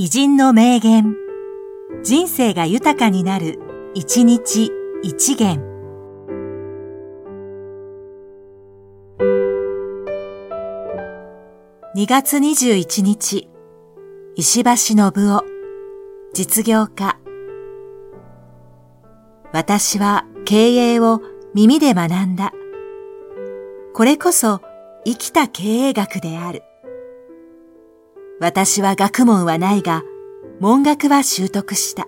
偉人の名言。人生が豊かになる、一日一元。2月21日、石橋信夫、実業家。私は経営を耳で学んだ。これこそ生きた経営学である。私は学問はないが、文学は習得した。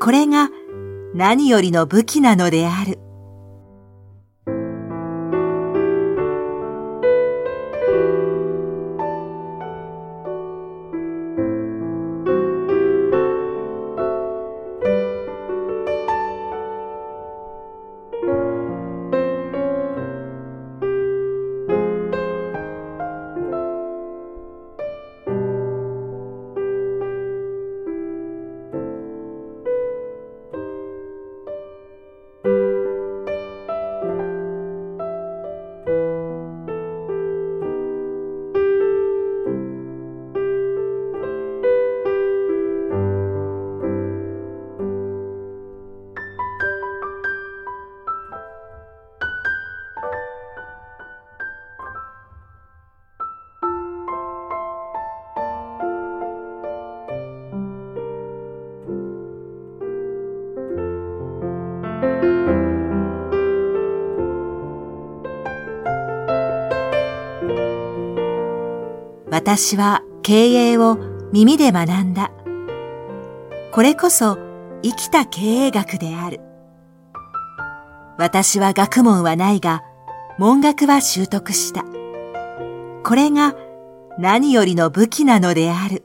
これが何よりの武器なのである。私は経営を耳で学んだ。これこそ生きた経営学である。私は学問はないが、文学は習得した。これが何よりの武器なのである。